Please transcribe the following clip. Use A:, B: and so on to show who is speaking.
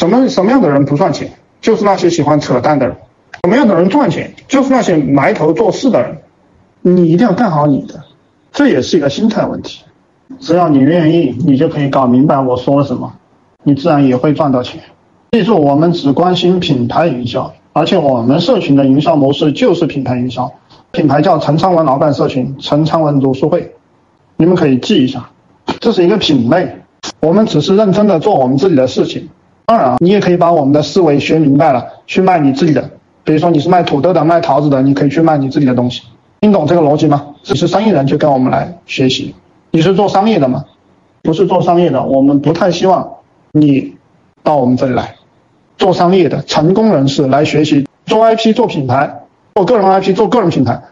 A: 什么什么样的人不赚钱？就是那些喜欢扯淡的人。什么样的人赚钱？就是那些埋头做事的人。你一定要干好你的，这也是一个心态问题。只要你愿意，你就可以搞明白我说了什么，你自然也会赚到钱。记住，我们只关心品牌营销，而且我们社群的营销模式就是品牌营销。品牌叫陈昌文老板社群，陈昌文读书会，你们可以记一下。这是一个品类，我们只是认真的做我们自己的事情。当然啊，你也可以把我们的思维学明白了，去卖你自己的。比如说你是卖土豆的、卖桃子的，你可以去卖你自己的东西。听懂这个逻辑吗？只是生意人就跟我们来学习。你是做商业的吗？不是做商业的，我们不太希望你到我们这里来。做商业的成功人士来学习做 IP、做品牌、做个人 IP、做个人品牌，